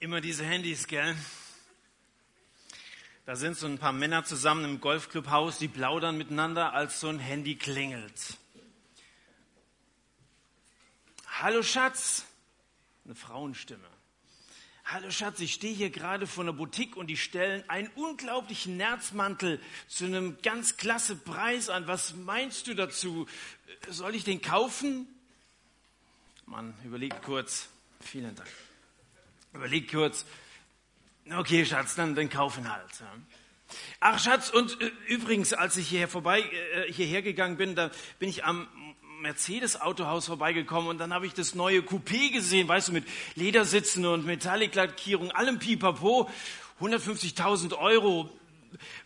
Immer diese Handys, gell? Da sind so ein paar Männer zusammen im Golfclubhaus, die plaudern miteinander, als so ein Handy klingelt. Hallo Schatz, eine Frauenstimme. Hallo Schatz, ich stehe hier gerade vor einer Boutique und die stellen einen unglaublichen Nerzmantel zu einem ganz klasse Preis an. Was meinst du dazu? Soll ich den kaufen? Mann, überlegt kurz. Vielen Dank. Überlegt kurz. Okay, Schatz, dann, dann kaufen halt. Ach, Schatz, und äh, übrigens, als ich hierher vorbei, äh, hierher gegangen bin, da bin ich am Mercedes-Autohaus vorbeigekommen und dann habe ich das neue Coupé gesehen, weißt du, mit Ledersitzen und Metallic-Lackierung, allem Pipapo, 150.000 Euro.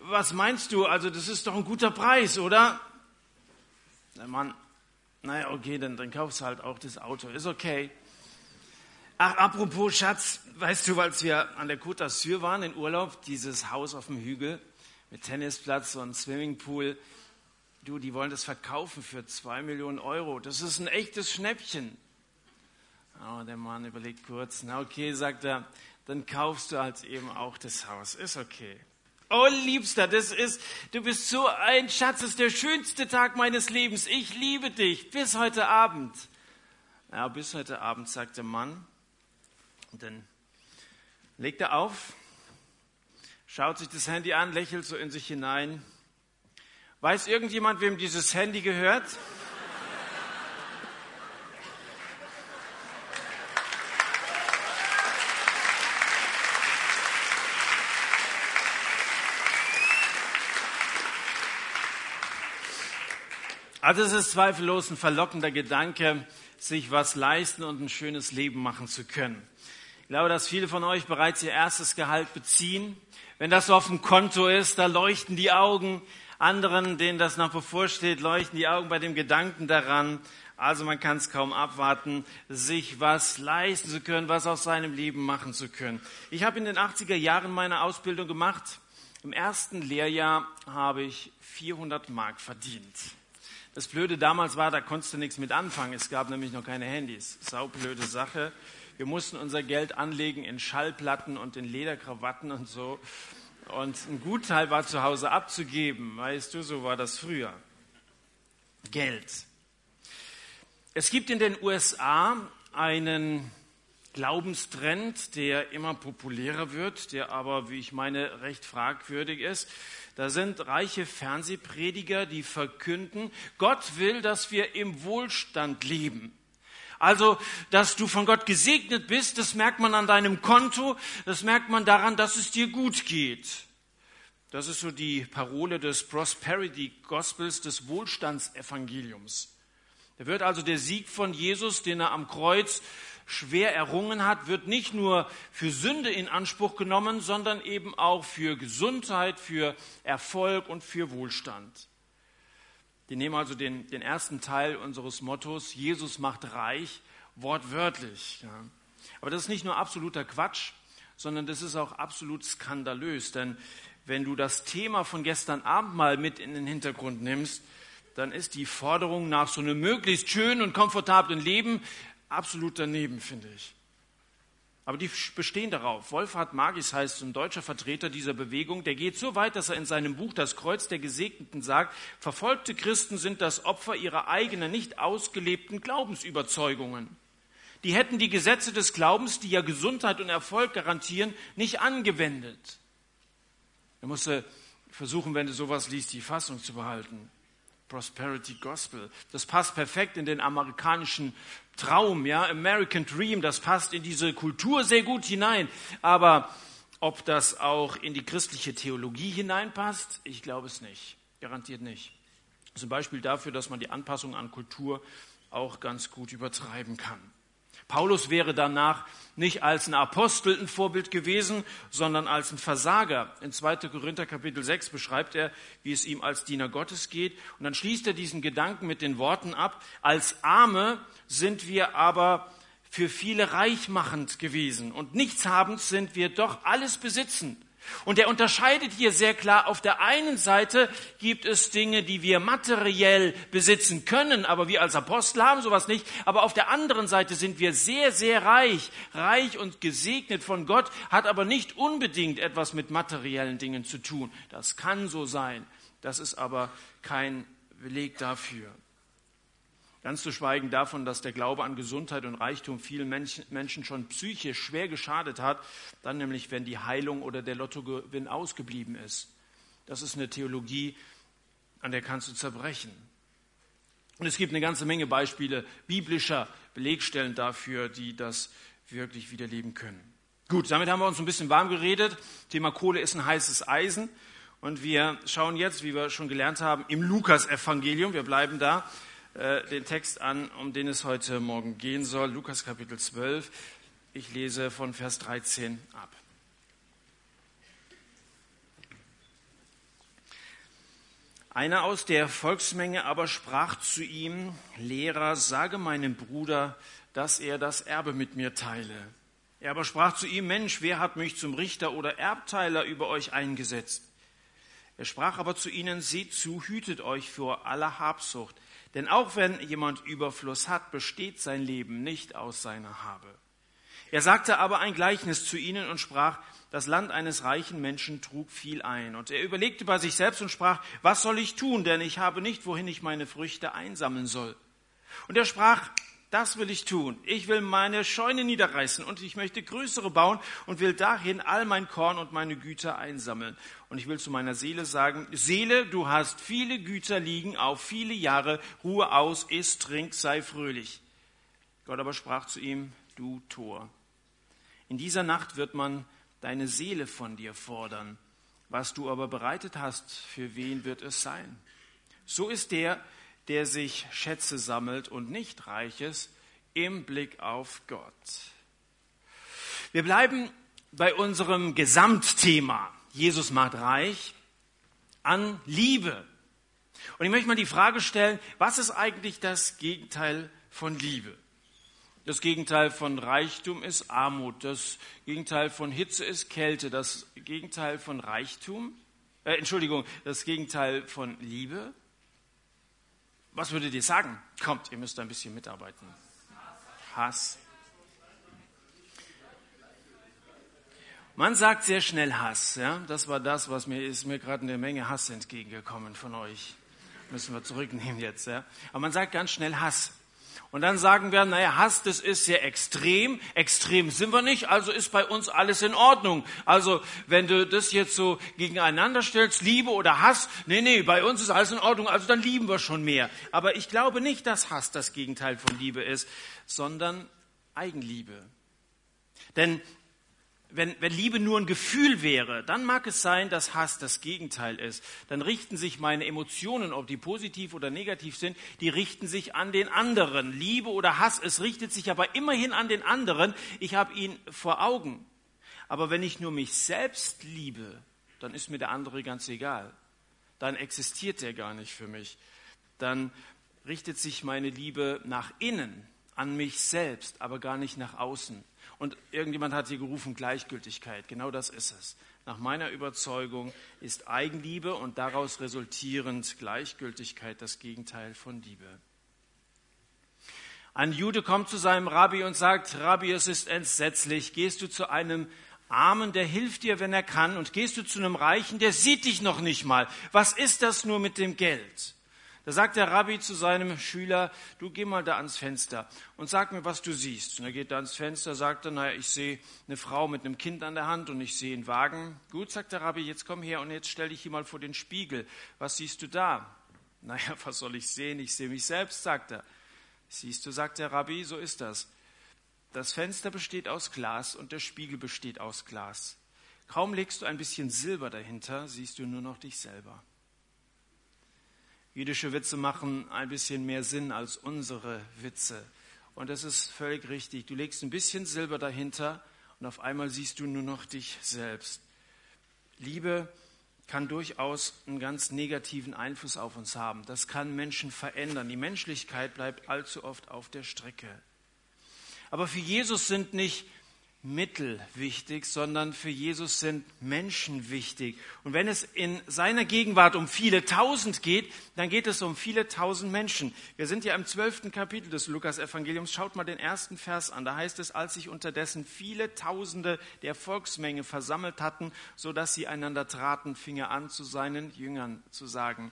Was meinst du? Also das ist doch ein guter Preis, oder? Der Mann, naja, okay, dann, dann kaufst du halt auch das Auto, ist okay. Ach, apropos Schatz, weißt du, als wir an der Côte d'Azur waren in Urlaub, dieses Haus auf dem Hügel mit Tennisplatz und Swimmingpool, du, die wollen das verkaufen für zwei Millionen Euro. Das ist ein echtes Schnäppchen. Oh, der Mann überlegt kurz. Na okay, sagt er, dann kaufst du halt eben auch das Haus. Ist okay. Oh, Liebster, das ist, du bist so ein Schatz, das ist der schönste Tag meines Lebens. Ich liebe dich. Bis heute Abend. Ja, bis heute Abend, sagt der Mann. Und dann legt er auf, schaut sich das Handy an, lächelt so in sich hinein Weiß irgendjemand, wem dieses Handy gehört? Also es ist zweifellos ein verlockender Gedanke, sich was leisten und ein schönes Leben machen zu können. Ich glaube, dass viele von euch bereits ihr erstes Gehalt beziehen. Wenn das so auf dem Konto ist, da leuchten die Augen, anderen, denen das noch bevorsteht, leuchten die Augen bei dem Gedanken daran. Also man kann es kaum abwarten, sich was leisten zu können, was aus seinem Leben machen zu können. Ich habe in den 80er Jahren meine Ausbildung gemacht. Im ersten Lehrjahr habe ich 400 Mark verdient. Das Blöde damals war, da konntest du nichts mit anfangen. Es gab nämlich noch keine Handys. Saublöde Sache. Wir mussten unser Geld anlegen in Schallplatten und in Lederkrawatten und so. Und ein Gutteil war zu Hause abzugeben. Weißt du, so war das früher. Geld. Es gibt in den USA einen Glaubenstrend, der immer populärer wird, der aber, wie ich meine, recht fragwürdig ist. Da sind reiche Fernsehprediger, die verkünden, Gott will, dass wir im Wohlstand leben. Also, dass du von Gott gesegnet bist, das merkt man an deinem Konto, das merkt man daran, dass es dir gut geht. Das ist so die Parole des Prosperity Gospels, des Wohlstandsevangeliums. Da wird also der Sieg von Jesus, den er am Kreuz schwer errungen hat, wird nicht nur für Sünde in Anspruch genommen, sondern eben auch für Gesundheit, für Erfolg und für Wohlstand. Die nehmen also den, den ersten Teil unseres Mottos, Jesus macht reich, wortwörtlich. Ja. Aber das ist nicht nur absoluter Quatsch, sondern das ist auch absolut skandalös. Denn wenn du das Thema von gestern Abend mal mit in den Hintergrund nimmst, dann ist die Forderung nach so einem möglichst schönen und komfortablen Leben absolut daneben, finde ich. Aber die bestehen darauf. Wolfhard Magis heißt ein deutscher Vertreter dieser Bewegung. Der geht so weit, dass er in seinem Buch Das Kreuz der Gesegneten sagt, verfolgte Christen sind das Opfer ihrer eigenen, nicht ausgelebten Glaubensüberzeugungen. Die hätten die Gesetze des Glaubens, die ja Gesundheit und Erfolg garantieren, nicht angewendet. Er musste versuchen, wenn du sowas liest, die Fassung zu behalten. Prosperity Gospel. Das passt perfekt in den amerikanischen Traum, ja, American Dream, das passt in diese Kultur sehr gut hinein. Aber ob das auch in die christliche Theologie hineinpasst, ich glaube es nicht. Garantiert nicht. Das ist ein Beispiel dafür, dass man die Anpassung an Kultur auch ganz gut übertreiben kann. Paulus wäre danach nicht als ein Apostel ein Vorbild gewesen, sondern als ein Versager. In 2. Korinther Kapitel 6 beschreibt er, wie es ihm als Diener Gottes geht. Und dann schließt er diesen Gedanken mit den Worten ab, als Arme sind wir aber für viele reichmachend gewesen und nichtshabend sind wir doch alles besitzend. Und er unterscheidet hier sehr klar, auf der einen Seite gibt es Dinge, die wir materiell besitzen können, aber wir als Apostel haben sowas nicht. Aber auf der anderen Seite sind wir sehr, sehr reich, reich und gesegnet von Gott, hat aber nicht unbedingt etwas mit materiellen Dingen zu tun. Das kann so sein. Das ist aber kein Beleg dafür. Ganz zu schweigen davon, dass der Glaube an Gesundheit und Reichtum vielen Menschen schon psychisch schwer geschadet hat, dann nämlich, wenn die Heilung oder der Lottogewinn ausgeblieben ist. Das ist eine Theologie, an der kannst du zerbrechen. Und es gibt eine ganze Menge Beispiele biblischer Belegstellen dafür, die das wirklich wiederleben können. Gut, damit haben wir uns ein bisschen warm geredet. Thema Kohle ist ein heißes Eisen. Und wir schauen jetzt, wie wir schon gelernt haben, im Lukas-Evangelium, wir bleiben da, äh, den Text an, um den es heute Morgen gehen soll, Lukas Kapitel 12. Ich lese von Vers 13 ab. Einer aus der Volksmenge aber sprach zu ihm, Lehrer, sage meinem Bruder, dass er das Erbe mit mir teile. Er aber sprach zu ihm, Mensch, wer hat mich zum Richter oder Erbteiler über euch eingesetzt? Er sprach aber zu ihnen, seht zu, hütet euch vor aller Habsucht, denn auch wenn jemand Überfluss hat, besteht sein Leben nicht aus seiner Habe. Er sagte aber ein Gleichnis zu ihnen und sprach, das Land eines reichen Menschen trug viel ein. Und er überlegte bei sich selbst und sprach, was soll ich tun, denn ich habe nicht, wohin ich meine Früchte einsammeln soll. Und er sprach, das will ich tun. Ich will meine Scheune niederreißen und ich möchte größere bauen und will dahin all mein Korn und meine Güter einsammeln. Und ich will zu meiner Seele sagen, Seele, du hast viele Güter liegen auf viele Jahre, Ruhe aus, iss, trink, sei fröhlich. Gott aber sprach zu ihm, du Tor. In dieser Nacht wird man deine Seele von dir fordern. Was du aber bereitet hast, für wen wird es sein? So ist der, der sich Schätze sammelt und nicht Reiches im Blick auf Gott. Wir bleiben bei unserem Gesamtthema. Jesus macht reich an Liebe. Und ich möchte mal die Frage stellen, was ist eigentlich das Gegenteil von Liebe? Das Gegenteil von Reichtum ist Armut. Das Gegenteil von Hitze ist Kälte. Das Gegenteil von Reichtum, äh, Entschuldigung, das Gegenteil von Liebe was würdet ihr sagen? Kommt, ihr müsst ein bisschen mitarbeiten. Hass. Man sagt sehr schnell Hass. Ja? Das war das, was mir ist mir gerade eine Menge Hass entgegengekommen von euch. Müssen wir zurücknehmen jetzt. Ja? Aber man sagt ganz schnell Hass. Und dann sagen wir, naja, Hass, das ist sehr extrem. Extrem sind wir nicht, also ist bei uns alles in Ordnung. Also, wenn du das jetzt so gegeneinander stellst, Liebe oder Hass, nee, nee, bei uns ist alles in Ordnung, also dann lieben wir schon mehr. Aber ich glaube nicht, dass Hass das Gegenteil von Liebe ist, sondern Eigenliebe. Denn wenn, wenn Liebe nur ein Gefühl wäre, dann mag es sein, dass Hass das Gegenteil ist. Dann richten sich meine Emotionen, ob die positiv oder negativ sind, die richten sich an den anderen. Liebe oder Hass, es richtet sich aber immerhin an den anderen. Ich habe ihn vor Augen. Aber wenn ich nur mich selbst liebe, dann ist mir der andere ganz egal. Dann existiert er gar nicht für mich. Dann richtet sich meine Liebe nach innen, an mich selbst, aber gar nicht nach außen. Und irgendjemand hat hier gerufen, Gleichgültigkeit. Genau das ist es. Nach meiner Überzeugung ist Eigenliebe und daraus resultierend Gleichgültigkeit das Gegenteil von Liebe. Ein Jude kommt zu seinem Rabbi und sagt, Rabbi, es ist entsetzlich. Gehst du zu einem Armen, der hilft dir, wenn er kann, und gehst du zu einem Reichen, der sieht dich noch nicht mal. Was ist das nur mit dem Geld? Da sagt der Rabbi zu seinem Schüler, du geh mal da ans Fenster und sag mir, was du siehst. Und er geht da ans Fenster, sagt dann, naja, ich sehe eine Frau mit einem Kind an der Hand und ich sehe einen Wagen. Gut, sagt der Rabbi, jetzt komm her und jetzt stell dich hier mal vor den Spiegel. Was siehst du da? Naja, was soll ich sehen? Ich sehe mich selbst, sagt er. Siehst du, sagt der Rabbi, so ist das. Das Fenster besteht aus Glas und der Spiegel besteht aus Glas. Kaum legst du ein bisschen Silber dahinter, siehst du nur noch dich selber. Jüdische Witze machen ein bisschen mehr Sinn als unsere Witze. Und das ist völlig richtig. Du legst ein bisschen Silber dahinter und auf einmal siehst du nur noch dich selbst. Liebe kann durchaus einen ganz negativen Einfluss auf uns haben. Das kann Menschen verändern. Die Menschlichkeit bleibt allzu oft auf der Strecke. Aber für Jesus sind nicht Mittel wichtig, sondern für Jesus sind Menschen wichtig. Und wenn es in seiner Gegenwart um viele tausend geht, dann geht es um viele tausend Menschen. Wir sind ja im zwölften Kapitel des Lukas-Evangeliums. Schaut mal den ersten Vers an. Da heißt es, als sich unterdessen viele Tausende der Volksmenge versammelt hatten, so dass sie einander traten, fing er an, zu seinen Jüngern zu sagen.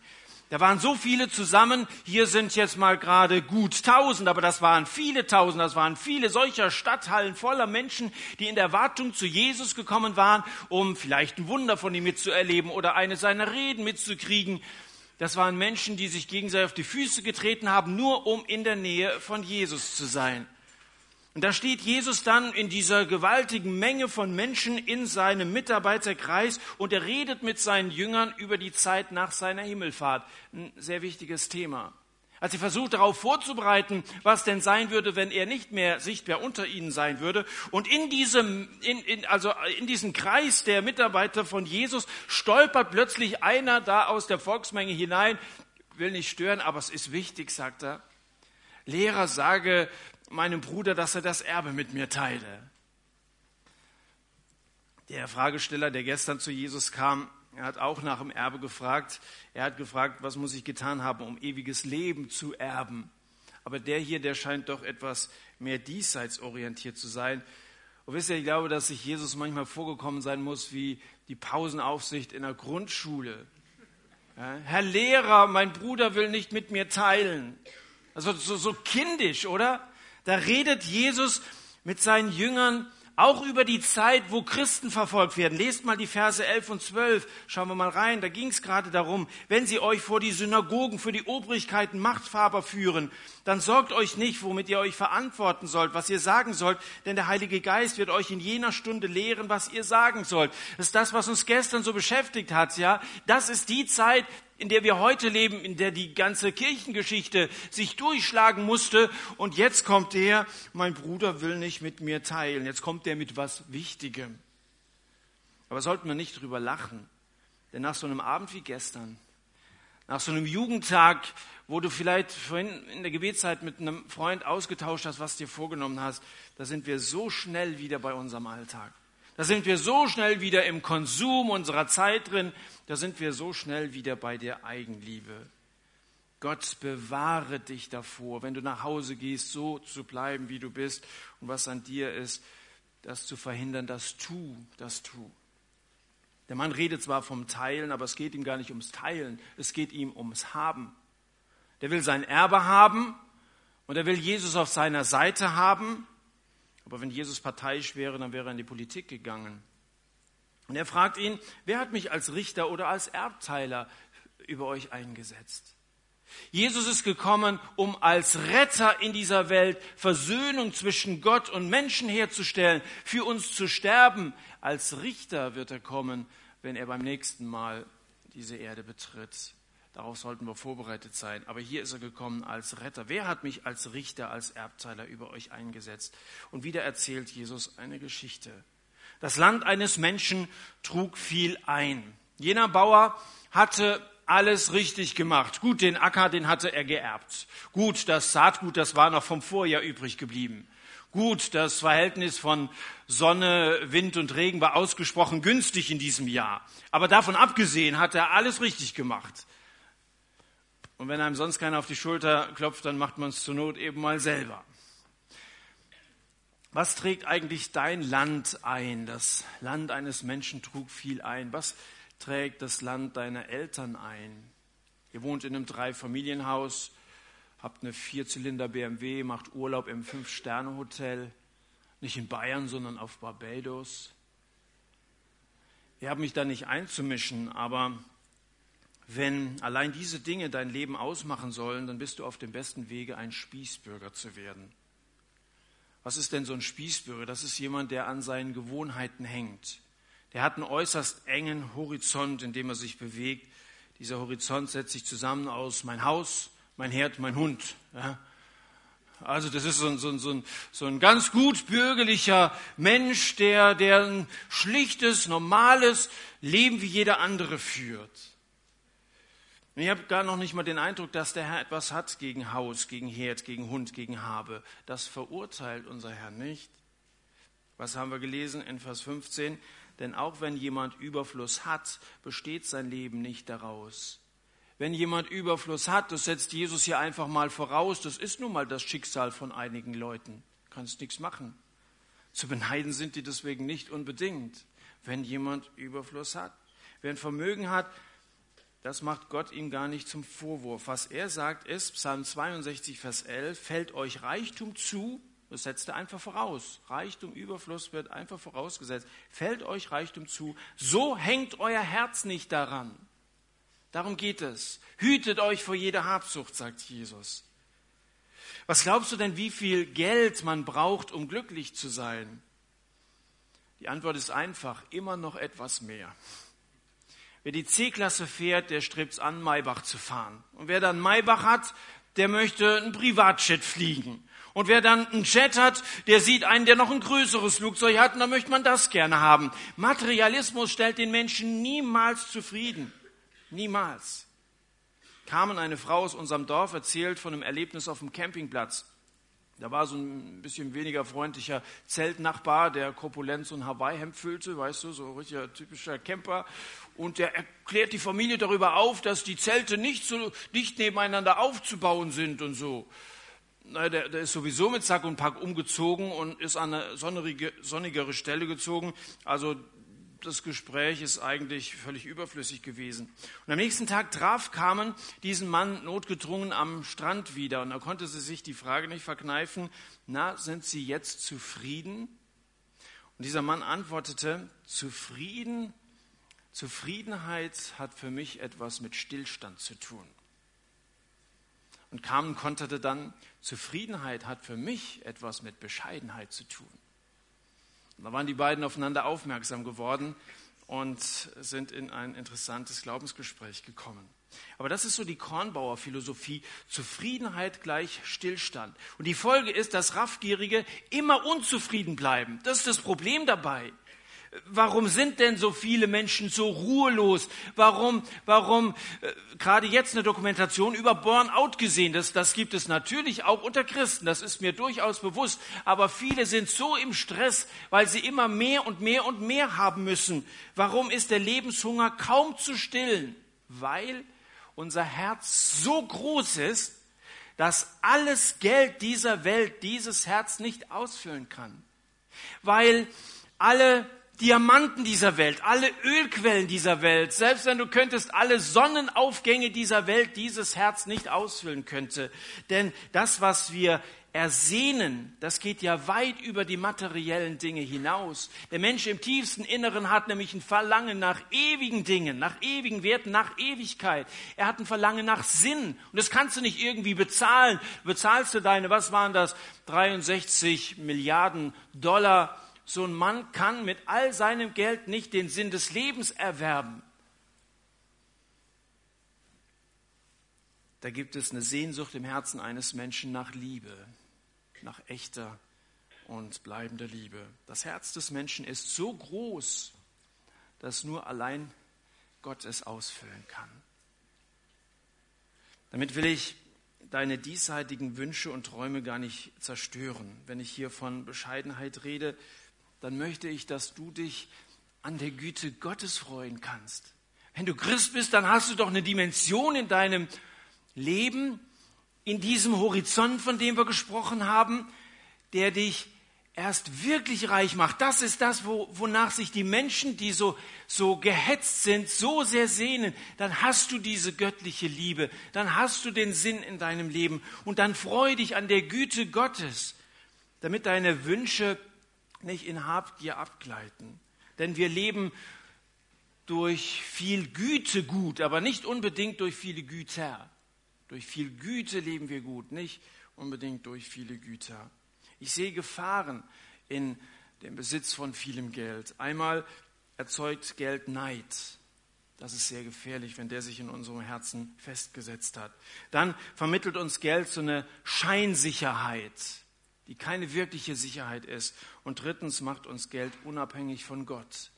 Da waren so viele zusammen. Hier sind jetzt mal gerade gut tausend, aber das waren viele tausend. Das waren viele solcher Stadthallen voller Menschen, die in der Erwartung zu Jesus gekommen waren, um vielleicht ein Wunder von ihm mitzuerleben oder eine seiner Reden mitzukriegen. Das waren Menschen, die sich gegenseitig auf die Füße getreten haben, nur um in der Nähe von Jesus zu sein. Und da steht Jesus dann in dieser gewaltigen Menge von Menschen in seinem Mitarbeiterkreis und er redet mit seinen Jüngern über die Zeit nach seiner Himmelfahrt. Ein sehr wichtiges Thema. Als sie versucht darauf vorzubereiten, was denn sein würde, wenn er nicht mehr sichtbar unter ihnen sein würde. Und in diesem, in, in, also in diesem Kreis der Mitarbeiter von Jesus stolpert plötzlich einer da aus der Volksmenge hinein, will nicht stören, aber es ist wichtig, sagt er. Lehrer, sage meinem Bruder, dass er das Erbe mit mir teile. Der Fragesteller, der gestern zu Jesus kam, er hat auch nach dem Erbe gefragt. Er hat gefragt, was muss ich getan haben, um ewiges Leben zu erben. Aber der hier, der scheint doch etwas mehr diesseits orientiert zu sein. Und wisst ihr, ich glaube, dass sich Jesus manchmal vorgekommen sein muss wie die Pausenaufsicht in der Grundschule. Ja, Herr Lehrer, mein Bruder will nicht mit mir teilen. Also so, so kindisch, oder? Da redet Jesus mit seinen Jüngern auch über die Zeit, wo Christen verfolgt werden. Lest mal die Verse 11 und 12. Schauen wir mal rein. Da ging es gerade darum, wenn sie euch vor die Synagogen, für die Obrigkeiten Machtfaber führen, dann sorgt euch nicht, womit ihr euch verantworten sollt, was ihr sagen sollt, denn der Heilige Geist wird euch in jener Stunde lehren, was ihr sagen sollt. Das ist das, was uns gestern so beschäftigt hat, ja. Das ist die Zeit, in der wir heute leben, in der die ganze Kirchengeschichte sich durchschlagen musste. Und jetzt kommt der, mein Bruder will nicht mit mir teilen. Jetzt kommt der mit was Wichtigem. Aber sollten wir nicht drüber lachen. Denn nach so einem Abend wie gestern, nach so einem Jugendtag, wo du vielleicht vorhin in der Gebetszeit mit einem Freund ausgetauscht hast, was dir vorgenommen hast, da sind wir so schnell wieder bei unserem Alltag. Da sind wir so schnell wieder im Konsum unserer Zeit drin. Da sind wir so schnell wieder bei der Eigenliebe. Gott bewahre dich davor, wenn du nach Hause gehst, so zu bleiben, wie du bist und was an dir ist, das zu verhindern, das tu, das tu. Der Mann redet zwar vom Teilen, aber es geht ihm gar nicht ums Teilen, es geht ihm ums Haben. Der will sein Erbe haben und er will Jesus auf seiner Seite haben aber wenn Jesus parteiisch wäre, dann wäre er in die Politik gegangen. Und er fragt ihn, wer hat mich als Richter oder als Erbteiler über euch eingesetzt? Jesus ist gekommen, um als Retter in dieser Welt Versöhnung zwischen Gott und Menschen herzustellen, für uns zu sterben. Als Richter wird er kommen, wenn er beim nächsten Mal diese Erde betritt. Darauf sollten wir vorbereitet sein. Aber hier ist er gekommen als Retter. Wer hat mich als Richter, als Erbteiler über euch eingesetzt? Und wieder erzählt Jesus eine Geschichte. Das Land eines Menschen trug viel ein. Jener Bauer hatte alles richtig gemacht. Gut, den Acker, den hatte er geerbt. Gut, das Saatgut, das war noch vom Vorjahr übrig geblieben. Gut, das Verhältnis von Sonne, Wind und Regen war ausgesprochen günstig in diesem Jahr. Aber davon abgesehen hat er alles richtig gemacht. Und wenn einem sonst keiner auf die Schulter klopft, dann macht man es zur Not eben mal selber. Was trägt eigentlich dein Land ein? Das Land eines Menschen trug viel ein. Was trägt das Land deiner Eltern ein? Ihr wohnt in einem Dreifamilienhaus, habt eine Vierzylinder BMW, macht Urlaub im Fünf-Sterne-Hotel, nicht in Bayern, sondern auf Barbados. Ich habe mich da nicht einzumischen, aber wenn allein diese Dinge dein Leben ausmachen sollen, dann bist du auf dem besten Wege, ein Spießbürger zu werden. Was ist denn so ein Spießbürger? Das ist jemand, der an seinen Gewohnheiten hängt. Der hat einen äußerst engen Horizont, in dem er sich bewegt. Dieser Horizont setzt sich zusammen aus mein Haus, mein Herd, mein Hund. Ja? Also das ist so ein, so, ein, so, ein, so ein ganz gut bürgerlicher Mensch, der, der ein schlichtes, normales Leben wie jeder andere führt. Und ich habe gar noch nicht mal den Eindruck, dass der Herr etwas hat gegen Haus, gegen Herd, gegen Hund, gegen Habe. Das verurteilt unser Herr nicht. Was haben wir gelesen in Vers 15? Denn auch wenn jemand Überfluss hat, besteht sein Leben nicht daraus. Wenn jemand Überfluss hat, das setzt Jesus hier einfach mal voraus, das ist nun mal das Schicksal von einigen Leuten. Kannst nichts machen. Zu beneiden sind die deswegen nicht unbedingt, wenn jemand Überfluss hat. Wer ein Vermögen hat, das macht Gott ihm gar nicht zum Vorwurf. Was er sagt ist, Psalm 62, Vers 11, fällt euch Reichtum zu, das setzt er einfach voraus. Reichtum, Überfluss wird einfach vorausgesetzt. Fällt euch Reichtum zu, so hängt euer Herz nicht daran. Darum geht es. Hütet euch vor jeder Habsucht, sagt Jesus. Was glaubst du denn, wie viel Geld man braucht, um glücklich zu sein? Die Antwort ist einfach, immer noch etwas mehr. Wer die C-Klasse fährt, der strebt es an, Maybach zu fahren. Und wer dann Maybach hat, der möchte einen Privatjet fliegen. Und wer dann einen Jet hat, der sieht einen, der noch ein größeres Flugzeug hat, und dann möchte man das gerne haben. Materialismus stellt den Menschen niemals zufrieden. Niemals. Carmen, eine Frau aus unserem Dorf, erzählt von einem Erlebnis auf dem Campingplatz. Da war so ein bisschen weniger freundlicher Zeltnachbar, der Korpulenz und Hawaii-Hemd füllte, weißt du, so ein richtiger typischer Camper. Und der erklärt die Familie darüber auf, dass die Zelte nicht so dicht nebeneinander aufzubauen sind und so. Der, der ist sowieso mit Sack und Pack umgezogen und ist an eine sonnige, sonnigere Stelle gezogen. Also das Gespräch ist eigentlich völlig überflüssig gewesen. Und am nächsten Tag traf Carmen diesen Mann notgedrungen am Strand wieder. Und da konnte sie sich die Frage nicht verkneifen, na, sind Sie jetzt zufrieden? Und dieser Mann antwortete, zufrieden, Zufriedenheit hat für mich etwas mit Stillstand zu tun. Und Carmen konterte dann, Zufriedenheit hat für mich etwas mit Bescheidenheit zu tun. Da waren die beiden aufeinander aufmerksam geworden und sind in ein interessantes Glaubensgespräch gekommen. Aber das ist so die Kornbauer Philosophie. Zufriedenheit gleich Stillstand. Und die Folge ist, dass Raffgierige immer unzufrieden bleiben. Das ist das Problem dabei. Warum sind denn so viele Menschen so ruhelos? Warum, warum äh, gerade jetzt eine Dokumentation über Burnout gesehen? Das, das gibt es natürlich auch unter Christen, das ist mir durchaus bewusst. Aber viele sind so im Stress, weil sie immer mehr und mehr und mehr haben müssen. Warum ist der Lebenshunger kaum zu stillen? Weil unser Herz so groß ist, dass alles Geld dieser Welt dieses Herz nicht ausfüllen kann. Weil alle Diamanten dieser Welt, alle Ölquellen dieser Welt, selbst wenn du könntest alle Sonnenaufgänge dieser Welt dieses Herz nicht ausfüllen könnte. Denn das, was wir ersehnen, das geht ja weit über die materiellen Dinge hinaus. Der Mensch im tiefsten Inneren hat nämlich ein Verlangen nach ewigen Dingen, nach ewigen Werten, nach Ewigkeit. Er hat ein Verlangen nach Sinn. Und das kannst du nicht irgendwie bezahlen. Bezahlst du deine, was waren das, 63 Milliarden Dollar so ein Mann kann mit all seinem Geld nicht den Sinn des Lebens erwerben. Da gibt es eine Sehnsucht im Herzen eines Menschen nach Liebe, nach echter und bleibender Liebe. Das Herz des Menschen ist so groß, dass nur allein Gott es ausfüllen kann. Damit will ich deine diesseitigen Wünsche und Träume gar nicht zerstören. Wenn ich hier von Bescheidenheit rede, dann möchte ich, dass du dich an der Güte Gottes freuen kannst. Wenn du Christ bist, dann hast du doch eine Dimension in deinem Leben, in diesem Horizont, von dem wir gesprochen haben, der dich erst wirklich reich macht. Das ist das, wo, wonach sich die Menschen, die so, so gehetzt sind, so sehr sehnen. Dann hast du diese göttliche Liebe, dann hast du den Sinn in deinem Leben und dann freu dich an der Güte Gottes, damit deine Wünsche nicht in Habgier abgleiten. Denn wir leben durch viel Güte gut, aber nicht unbedingt durch viele Güter. Durch viel Güte leben wir gut, nicht unbedingt durch viele Güter. Ich sehe Gefahren in dem Besitz von vielem Geld. Einmal erzeugt Geld Neid. Das ist sehr gefährlich, wenn der sich in unserem Herzen festgesetzt hat. Dann vermittelt uns Geld so eine Scheinsicherheit die keine wirkliche Sicherheit ist. Und drittens macht uns Geld unabhängig von Gott.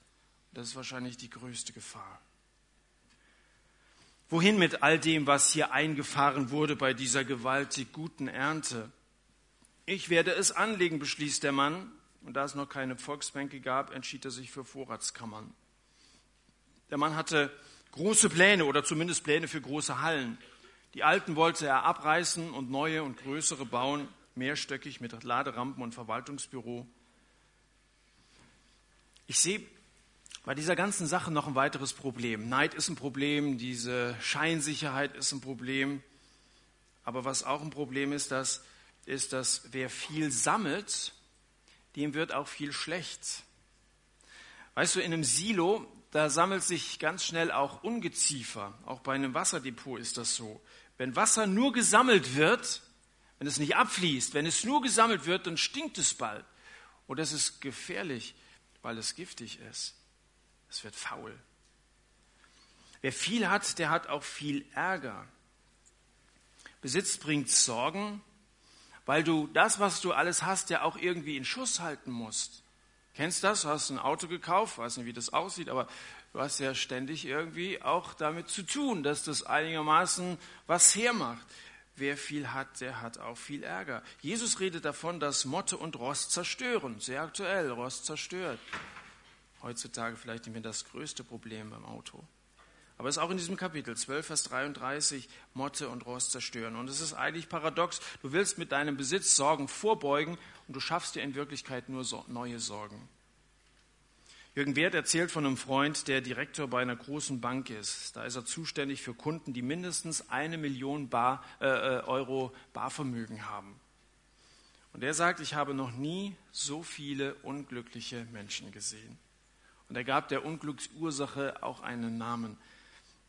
Das ist wahrscheinlich die größte Gefahr. Wohin mit all dem, was hier eingefahren wurde bei dieser gewaltig guten Ernte? Ich werde es anlegen, beschließt der Mann. Und da es noch keine Volksbänke gab, entschied er sich für Vorratskammern. Der Mann hatte große Pläne oder zumindest Pläne für große Hallen. Die alten wollte er abreißen und neue und größere bauen, mehrstöckig mit Laderampen und Verwaltungsbüro. Ich sehe bei dieser ganzen Sache noch ein weiteres Problem. Neid ist ein Problem, diese Scheinsicherheit ist ein Problem. Aber was auch ein Problem ist, das ist, dass wer viel sammelt, dem wird auch viel schlecht. Weißt du, in einem Silo, da sammelt sich ganz schnell auch Ungeziefer. Auch bei einem Wasserdepot ist das so. Wenn Wasser nur gesammelt wird, wenn es nicht abfließt, wenn es nur gesammelt wird, dann stinkt es bald. Und das ist gefährlich, weil es giftig ist. Es wird faul. Wer viel hat, der hat auch viel Ärger. Besitz bringt Sorgen, weil du das, was du alles hast, ja auch irgendwie in Schuss halten musst. Kennst das? Du hast ein Auto gekauft, weiß nicht, wie das aussieht, aber du hast ja ständig irgendwie auch damit zu tun, dass das einigermaßen was hermacht. Wer viel hat, der hat auch viel Ärger. Jesus redet davon, dass Motte und Rost zerstören. Sehr aktuell, Rost zerstört. Heutzutage vielleicht nicht mehr das größte Problem beim Auto. Aber es ist auch in diesem Kapitel 12, Vers 33, Motte und Rost zerstören. Und es ist eigentlich paradox. Du willst mit deinem Besitz Sorgen vorbeugen und du schaffst dir in Wirklichkeit nur neue Sorgen. Jürgen Wert erzählt von einem Freund, der Direktor bei einer großen Bank ist. Da ist er zuständig für Kunden, die mindestens eine Million Bar, äh, äh Euro Barvermögen haben. Und er sagt, ich habe noch nie so viele unglückliche Menschen gesehen. Und er gab der Unglücksursache auch einen Namen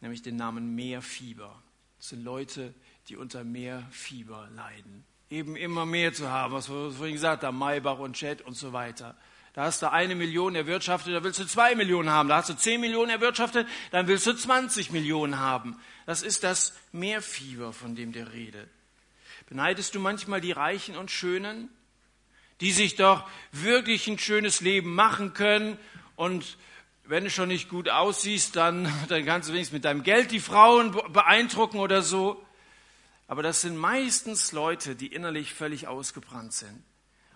nämlich den Namen Meerfieber. Das sind Leute, die unter Meerfieber leiden. Eben immer mehr zu haben, was wir vorhin gesagt haben, Maybach und Chet und so weiter. Da hast du eine Million erwirtschaftet, da willst du zwei Millionen haben. Da hast du zehn Millionen erwirtschaftet, dann willst du 20 Millionen haben. Das ist das Meerfieber, von dem der Rede. Beneidest du manchmal die Reichen und Schönen, die sich doch wirklich ein schönes Leben machen können und wenn du schon nicht gut aussiehst, dann, dann kannst du wenigstens mit deinem Geld die Frauen beeindrucken oder so. Aber das sind meistens Leute, die innerlich völlig ausgebrannt sind.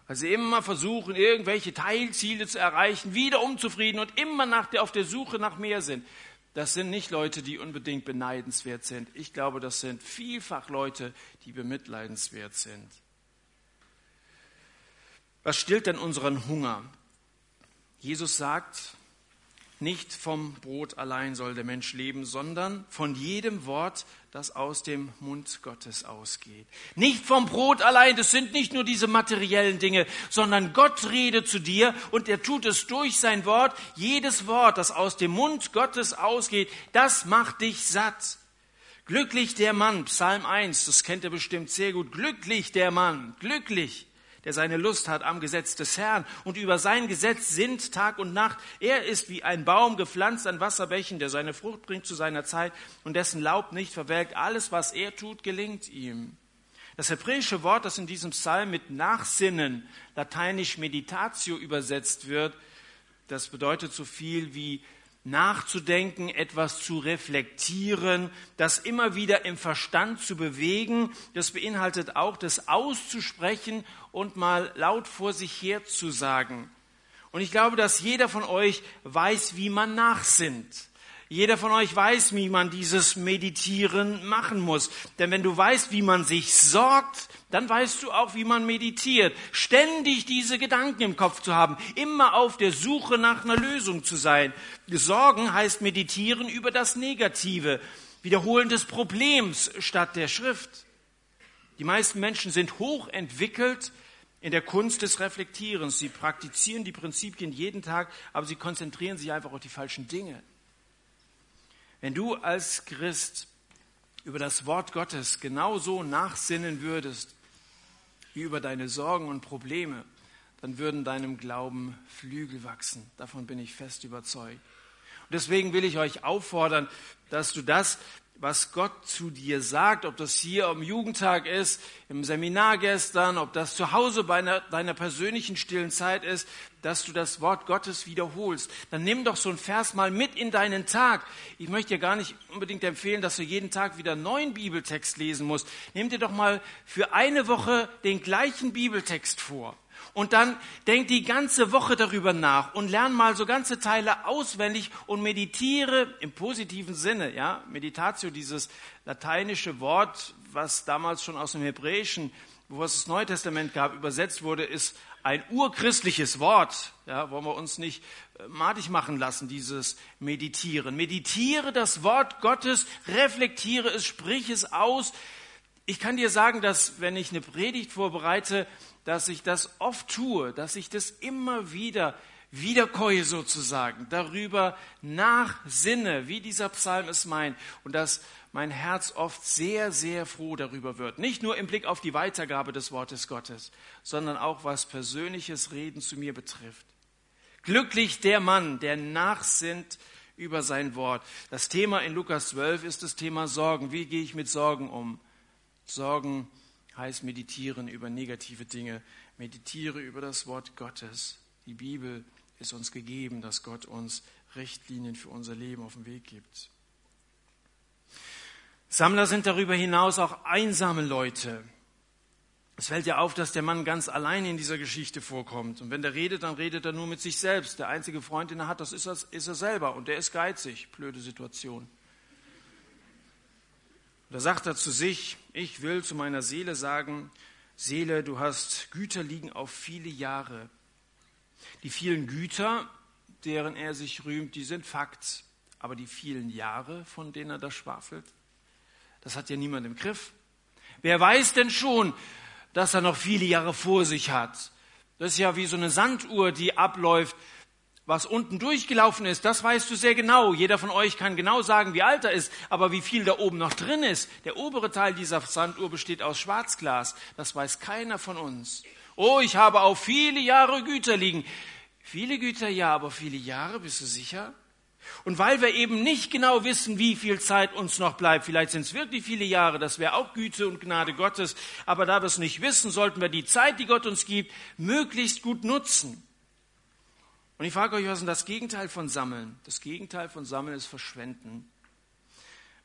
Weil sie immer versuchen, irgendwelche Teilziele zu erreichen, wieder unzufrieden und immer nach der, auf der Suche nach mehr sind. Das sind nicht Leute, die unbedingt beneidenswert sind. Ich glaube, das sind vielfach Leute, die bemitleidenswert sind. Was stillt denn unseren Hunger? Jesus sagt, nicht vom Brot allein soll der Mensch leben, sondern von jedem Wort, das aus dem Mund Gottes ausgeht. Nicht vom Brot allein, das sind nicht nur diese materiellen Dinge, sondern Gott redet zu dir und er tut es durch sein Wort. Jedes Wort, das aus dem Mund Gottes ausgeht, das macht dich satt. Glücklich der Mann, Psalm 1, das kennt ihr bestimmt sehr gut. Glücklich der Mann, glücklich der seine Lust hat am Gesetz des Herrn und über sein Gesetz sinnt Tag und Nacht. Er ist wie ein Baum gepflanzt an Wasserbächen, der seine Frucht bringt zu seiner Zeit und dessen Laub nicht verwelkt. Alles, was er tut, gelingt ihm. Das hebräische Wort, das in diesem Psalm mit Nachsinnen, lateinisch Meditatio übersetzt wird, das bedeutet so viel wie nachzudenken, etwas zu reflektieren, das immer wieder im Verstand zu bewegen. Das beinhaltet auch das auszusprechen und mal laut vor sich her zu sagen. Und ich glaube, dass jeder von euch weiß, wie man nachsinnt. Jeder von euch weiß, wie man dieses Meditieren machen muss. Denn wenn du weißt, wie man sich sorgt, dann weißt du auch, wie man meditiert. Ständig diese Gedanken im Kopf zu haben, immer auf der Suche nach einer Lösung zu sein. Sorgen heißt meditieren über das Negative, Wiederholen des Problems statt der Schrift. Die meisten Menschen sind hochentwickelt in der Kunst des Reflektierens. Sie praktizieren die Prinzipien jeden Tag, aber sie konzentrieren sich einfach auf die falschen Dinge. Wenn du als Christ über das Wort Gottes genauso nachsinnen würdest wie über deine Sorgen und Probleme, dann würden deinem Glauben Flügel wachsen. Davon bin ich fest überzeugt. Und deswegen will ich euch auffordern, dass du das was Gott zu dir sagt, ob das hier am Jugendtag ist, im Seminar gestern, ob das zu Hause bei einer, deiner persönlichen stillen Zeit ist, dass du das Wort Gottes wiederholst. Dann nimm doch so ein Vers mal mit in deinen Tag. Ich möchte dir gar nicht unbedingt empfehlen, dass du jeden Tag wieder einen neuen Bibeltext lesen musst. Nimm dir doch mal für eine Woche den gleichen Bibeltext vor und dann denk die ganze Woche darüber nach und lern mal so ganze Teile auswendig und meditiere im positiven Sinne, ja, Meditatio, dieses lateinische Wort, was damals schon aus dem Hebräischen, wo es das Neue Testament gab, übersetzt wurde, ist ein urchristliches Wort. Ja, wollen wir uns nicht äh, madig machen lassen, dieses Meditieren. Meditiere das Wort Gottes, reflektiere es, sprich es aus. Ich kann dir sagen, dass wenn ich eine Predigt vorbereite, dass ich das oft tue, dass ich das immer wieder wiederkäue sozusagen, darüber nachsinne, wie dieser Psalm es meint und dass mein Herz oft sehr, sehr froh darüber wird. Nicht nur im Blick auf die Weitergabe des Wortes Gottes, sondern auch was persönliches Reden zu mir betrifft. Glücklich der Mann, der nachsinnt über sein Wort. Das Thema in Lukas 12 ist das Thema Sorgen. Wie gehe ich mit Sorgen um? Sorgen heißt meditieren über negative Dinge. Meditiere über das Wort Gottes. Die Bibel ist uns gegeben, dass Gott uns Richtlinien für unser Leben auf den Weg gibt. Sammler sind darüber hinaus auch einsame Leute. Es fällt ja auf, dass der Mann ganz allein in dieser Geschichte vorkommt. Und wenn der redet, dann redet er nur mit sich selbst. Der einzige Freund, den er hat, das ist er, ist er selber. Und der ist geizig. Blöde Situation. Da sagt er zu sich, ich will zu meiner Seele sagen, Seele, du hast Güter liegen auf viele Jahre. Die vielen Güter, deren er sich rühmt, die sind Fakt. Aber die vielen Jahre, von denen er da schwafelt, das hat ja niemand im Griff. Wer weiß denn schon, dass er noch viele Jahre vor sich hat? Das ist ja wie so eine Sanduhr, die abläuft was unten durchgelaufen ist, das weißt du sehr genau. Jeder von euch kann genau sagen, wie alt er ist, aber wie viel da oben noch drin ist. Der obere Teil dieser Sanduhr besteht aus Schwarzglas. Das weiß keiner von uns. Oh, ich habe auf viele Jahre Güter liegen. Viele Güter ja, aber viele Jahre, bist du sicher? Und weil wir eben nicht genau wissen, wie viel Zeit uns noch bleibt, vielleicht sind es wirklich viele Jahre, das wäre auch Güte und Gnade Gottes, aber da wir es nicht wissen, sollten wir die Zeit, die Gott uns gibt, möglichst gut nutzen. Und ich frage euch, was ist denn das Gegenteil von Sammeln? Das Gegenteil von Sammeln ist Verschwenden.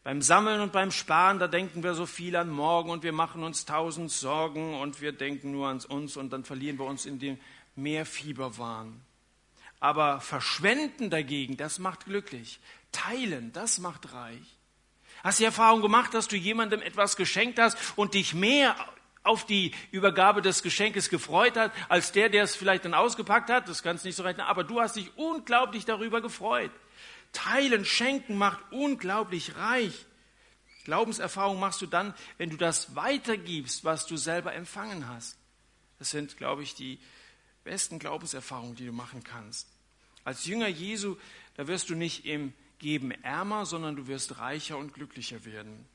Beim Sammeln und beim Sparen, da denken wir so viel an morgen und wir machen uns tausend Sorgen und wir denken nur an uns und dann verlieren wir uns in dem Mehrfieberwahn. Aber Verschwenden dagegen, das macht glücklich. Teilen, das macht reich. Hast du die Erfahrung gemacht, dass du jemandem etwas geschenkt hast und dich mehr auf die Übergabe des Geschenkes gefreut hat, als der, der es vielleicht dann ausgepackt hat. Das kannst du nicht so rechnen, aber du hast dich unglaublich darüber gefreut. Teilen, schenken macht unglaublich reich. Glaubenserfahrung machst du dann, wenn du das weitergibst, was du selber empfangen hast. Das sind, glaube ich, die besten Glaubenserfahrungen, die du machen kannst. Als Jünger Jesu, da wirst du nicht im Geben ärmer, sondern du wirst reicher und glücklicher werden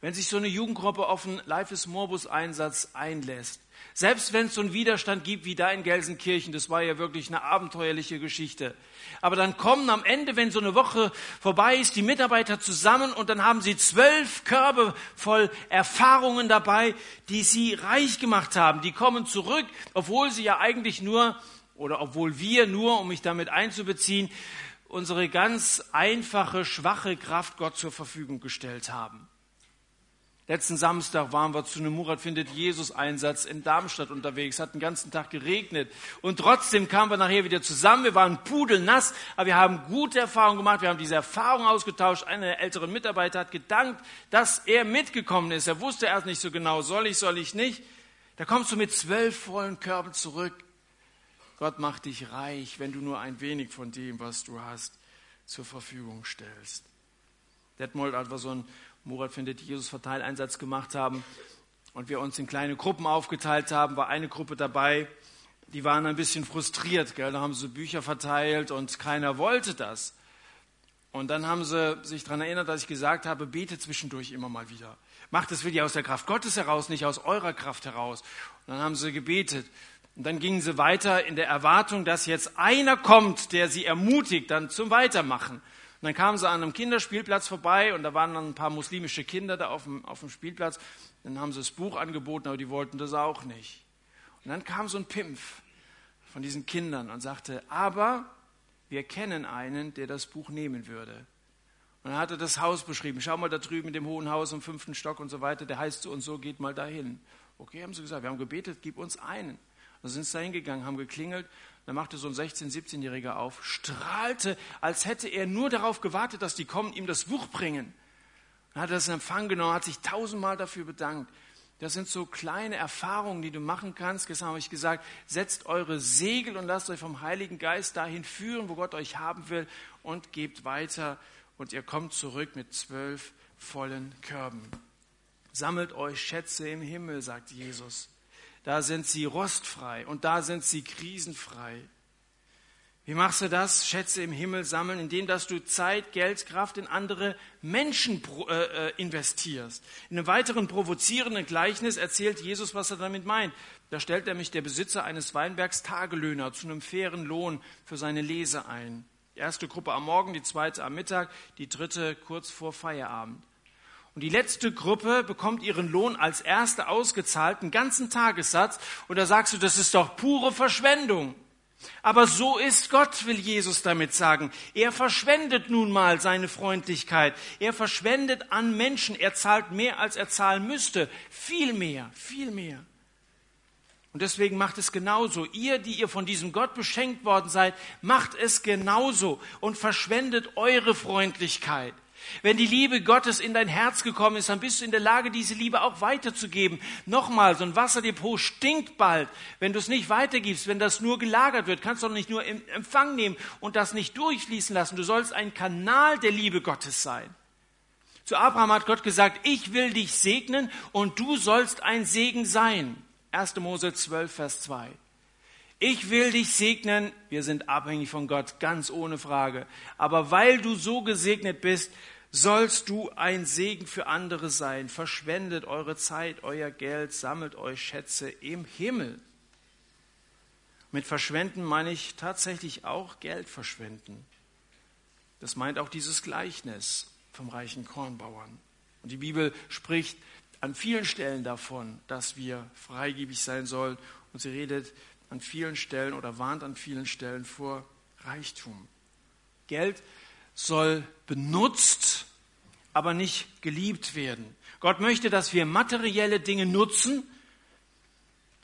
wenn sich so eine Jugendgruppe auf einen Life is Morbus Einsatz einlässt. Selbst wenn es so einen Widerstand gibt wie da in Gelsenkirchen, das war ja wirklich eine abenteuerliche Geschichte. Aber dann kommen am Ende, wenn so eine Woche vorbei ist, die Mitarbeiter zusammen und dann haben sie zwölf Körbe voll Erfahrungen dabei, die sie reich gemacht haben. Die kommen zurück, obwohl sie ja eigentlich nur, oder obwohl wir nur, um mich damit einzubeziehen, unsere ganz einfache, schwache Kraft Gott zur Verfügung gestellt haben. Letzten Samstag waren wir zu einem Murat findet Jesus Einsatz in Darmstadt unterwegs, hat den ganzen Tag geregnet und trotzdem kamen wir nachher wieder zusammen. Wir waren pudelnass, aber wir haben gute Erfahrungen gemacht. Wir haben diese Erfahrung ausgetauscht. Einer der älteren Mitarbeiter hat gedankt, dass er mitgekommen ist. Er wusste erst nicht so genau, soll ich, soll ich nicht. Da kommst du mit zwölf vollen Körben zurück. Gott macht dich reich, wenn du nur ein wenig von dem, was du hast, zur Verfügung stellst. Detmold war so ein Murat findet Jesus Verteileinsatz gemacht haben und wir uns in kleine Gruppen aufgeteilt haben, war eine Gruppe dabei, die waren ein bisschen frustriert. Gell? Da haben sie Bücher verteilt und keiner wollte das. Und dann haben sie sich daran erinnert, dass ich gesagt habe, bete zwischendurch immer mal wieder. Macht es wirklich aus der Kraft Gottes heraus, nicht aus eurer Kraft heraus. Und dann haben sie gebetet. Und dann gingen sie weiter in der Erwartung, dass jetzt einer kommt, der sie ermutigt, dann zum Weitermachen. Und dann kamen sie an einem Kinderspielplatz vorbei und da waren dann ein paar muslimische Kinder da auf dem, auf dem Spielplatz. Dann haben sie das Buch angeboten, aber die wollten das auch nicht. Und dann kam so ein Pimpf von diesen Kindern und sagte, aber wir kennen einen, der das Buch nehmen würde. Und er hatte das Haus beschrieben. Schau mal da drüben in dem hohen Haus im fünften Stock und so weiter. Der heißt so und so, geht mal dahin. Okay, haben sie gesagt, wir haben gebetet, gib uns einen. Da sind sie da hingegangen, haben geklingelt. Da machte so ein 16-, 17-Jähriger auf, strahlte, als hätte er nur darauf gewartet, dass die kommen, ihm das Buch bringen. Dann hat er das in Empfang genommen, hat sich tausendmal dafür bedankt. Das sind so kleine Erfahrungen, die du machen kannst. Gestern habe ich gesagt, setzt eure Segel und lasst euch vom Heiligen Geist dahin führen, wo Gott euch haben will und gebt weiter. Und ihr kommt zurück mit zwölf vollen Körben. Sammelt euch Schätze im Himmel, sagt Jesus. Da sind sie rostfrei und da sind sie krisenfrei. Wie machst du das? Schätze im Himmel sammeln, indem dass du Zeit, Geld, Kraft in andere Menschen äh, äh, investierst. In einem weiteren provozierenden Gleichnis erzählt Jesus, was er damit meint. Da stellt er mich der Besitzer eines Weinbergs Tagelöhner zu einem fairen Lohn für seine Lese ein. Die erste Gruppe am Morgen, die zweite am Mittag, die dritte kurz vor Feierabend. Und die letzte Gruppe bekommt ihren Lohn als erste ausgezahlt, einen ganzen Tagessatz. Und da sagst du, das ist doch pure Verschwendung. Aber so ist Gott, will Jesus damit sagen. Er verschwendet nun mal seine Freundlichkeit. Er verschwendet an Menschen. Er zahlt mehr, als er zahlen müsste. Viel mehr, viel mehr. Und deswegen macht es genauso. Ihr, die ihr von diesem Gott beschenkt worden seid, macht es genauso und verschwendet eure Freundlichkeit. Wenn die Liebe Gottes in dein Herz gekommen ist, dann bist du in der Lage, diese Liebe auch weiterzugeben. Nochmal, so ein Wasserdepot stinkt bald. Wenn du es nicht weitergibst, wenn das nur gelagert wird, kannst du nicht nur im Empfang nehmen und das nicht durchfließen lassen. Du sollst ein Kanal der Liebe Gottes sein. Zu Abraham hat Gott gesagt, ich will dich segnen und du sollst ein Segen sein. 1. Mose 12, Vers 2. Ich will dich segnen. Wir sind abhängig von Gott, ganz ohne Frage. Aber weil du so gesegnet bist, sollst du ein Segen für andere sein. Verschwendet eure Zeit, euer Geld, sammelt euch Schätze im Himmel. Mit verschwenden meine ich tatsächlich auch Geld verschwenden. Das meint auch dieses Gleichnis vom reichen Kornbauern. Und die Bibel spricht an vielen Stellen davon, dass wir freigebig sein sollen. Und sie redet an vielen Stellen oder warnt an vielen Stellen vor Reichtum. Geld soll benutzt, aber nicht geliebt werden. Gott möchte, dass wir materielle Dinge nutzen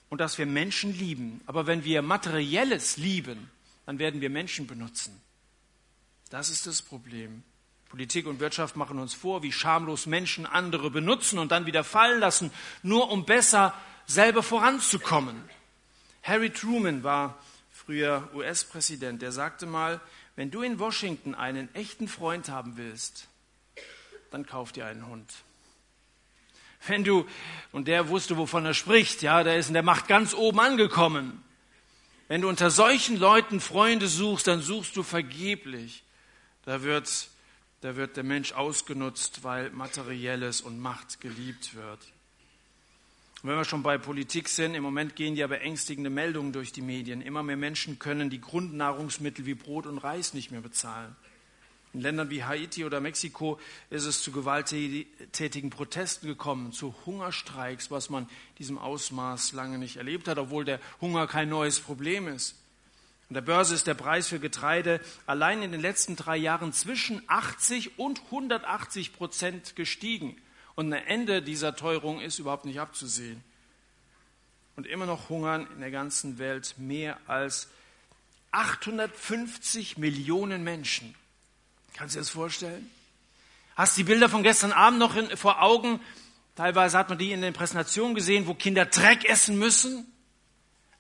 und dass wir Menschen lieben. Aber wenn wir materielles lieben, dann werden wir Menschen benutzen. Das ist das Problem. Politik und Wirtschaft machen uns vor, wie schamlos Menschen andere benutzen und dann wieder fallen lassen, nur um besser selber voranzukommen. Harry Truman war früher US-Präsident. Der sagte mal, wenn du in Washington einen echten Freund haben willst, dann kauf dir einen Hund. Wenn du, und der wusste, wovon er spricht, ja, der ist in der Macht ganz oben angekommen. Wenn du unter solchen Leuten Freunde suchst, dann suchst du vergeblich. Da wird, da wird der Mensch ausgenutzt, weil Materielles und Macht geliebt wird. Und wenn wir schon bei Politik sind, im Moment gehen ja beängstigende Meldungen durch die Medien. Immer mehr Menschen können die Grundnahrungsmittel wie Brot und Reis nicht mehr bezahlen. In Ländern wie Haiti oder Mexiko ist es zu gewalttätigen Protesten gekommen, zu Hungerstreiks, was man diesem Ausmaß lange nicht erlebt hat, obwohl der Hunger kein neues Problem ist. An der Börse ist der Preis für Getreide allein in den letzten drei Jahren zwischen 80 und 180 Prozent gestiegen. Und ein Ende dieser Teuerung ist überhaupt nicht abzusehen. Und immer noch hungern in der ganzen Welt mehr als 850 Millionen Menschen. Kannst du dir das vorstellen? Hast die Bilder von gestern Abend noch in, vor Augen? Teilweise hat man die in den Präsentationen gesehen, wo Kinder Dreck essen müssen.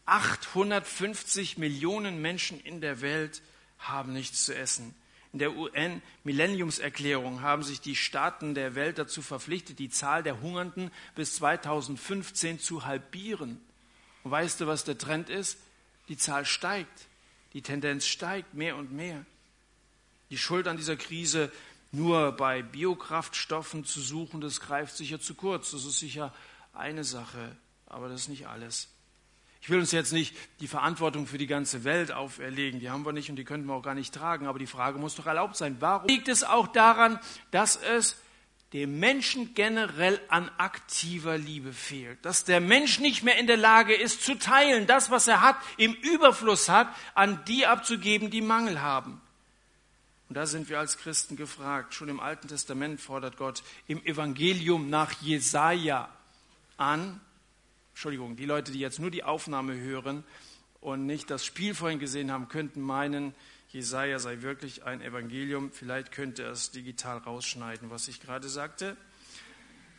850 Millionen Menschen in der Welt haben nichts zu essen. In der UN-Millenniumserklärung haben sich die Staaten der Welt dazu verpflichtet, die Zahl der Hungernden bis 2015 zu halbieren. Und weißt du, was der Trend ist? Die Zahl steigt. Die Tendenz steigt mehr und mehr. Die Schuld an dieser Krise nur bei Biokraftstoffen zu suchen, das greift sicher zu kurz. Das ist sicher eine Sache, aber das ist nicht alles. Ich will uns jetzt nicht die Verantwortung für die ganze Welt auferlegen, die haben wir nicht und die könnten wir auch gar nicht tragen, aber die Frage muss doch erlaubt sein. Warum liegt es auch daran, dass es dem Menschen generell an aktiver Liebe fehlt, dass der Mensch nicht mehr in der Lage ist zu teilen, das, was er hat, im Überfluss hat, an die abzugeben, die Mangel haben. Und da sind wir als Christen gefragt. Schon im Alten Testament fordert Gott im Evangelium nach Jesaja an, Entschuldigung, die Leute, die jetzt nur die Aufnahme hören und nicht das Spiel vorhin gesehen haben, könnten meinen, Jesaja sei wirklich ein Evangelium. Vielleicht könnte er es digital rausschneiden, was ich gerade sagte.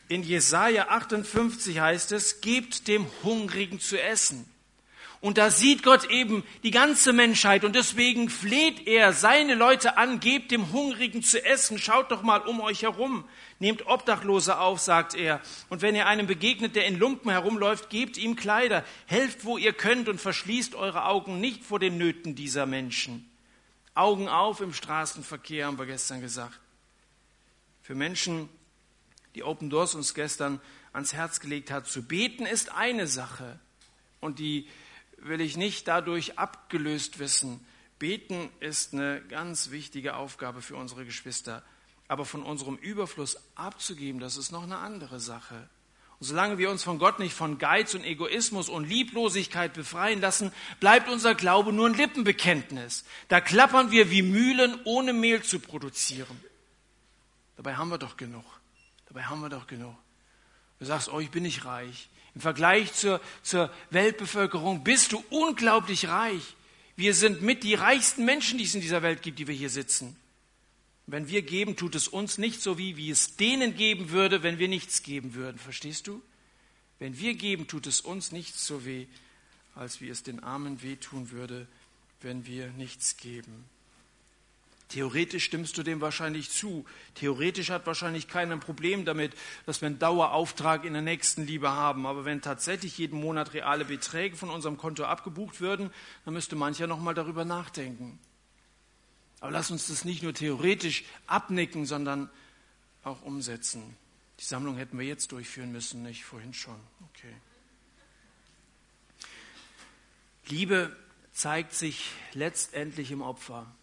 In Jesaja 58 heißt es, gebt dem Hungrigen zu essen. Und da sieht Gott eben die ganze Menschheit und deswegen fleht er seine Leute an, gebt dem Hungrigen zu essen, schaut doch mal um euch herum, nehmt Obdachlose auf, sagt er. Und wenn ihr einem begegnet, der in Lumpen herumläuft, gebt ihm Kleider, helft, wo ihr könnt und verschließt eure Augen nicht vor den Nöten dieser Menschen. Augen auf im Straßenverkehr, haben wir gestern gesagt. Für Menschen, die Open Doors uns gestern ans Herz gelegt hat, zu beten ist eine Sache. Und die will ich nicht dadurch abgelöst wissen. Beten ist eine ganz wichtige Aufgabe für unsere Geschwister. Aber von unserem Überfluss abzugeben, das ist noch eine andere Sache. Und solange wir uns von Gott nicht von Geiz und Egoismus und Lieblosigkeit befreien lassen, bleibt unser Glaube nur ein Lippenbekenntnis. Da klappern wir wie Mühlen, ohne Mehl zu produzieren. Dabei haben wir doch genug. Dabei haben wir doch genug. Du sagst, oh, ich bin nicht reich. Im Vergleich zur, zur Weltbevölkerung bist du unglaublich reich. Wir sind mit die reichsten Menschen, die es in dieser Welt gibt, die wir hier sitzen. Wenn wir geben, tut es uns nicht so wie, wie es denen geben würde, wenn wir nichts geben würden. Verstehst du? Wenn wir geben, tut es uns nicht so weh, als wie es den Armen wehtun würde, wenn wir nichts geben. Theoretisch stimmst du dem wahrscheinlich zu. Theoretisch hat wahrscheinlich keiner ein Problem damit, dass wir einen Dauerauftrag in der nächsten Liebe haben. Aber wenn tatsächlich jeden Monat reale Beträge von unserem Konto abgebucht würden, dann müsste mancher noch mal darüber nachdenken. Aber lass uns das nicht nur theoretisch abnicken, sondern auch umsetzen. Die Sammlung hätten wir jetzt durchführen müssen, nicht vorhin schon. Okay. Liebe zeigt sich letztendlich im Opfer.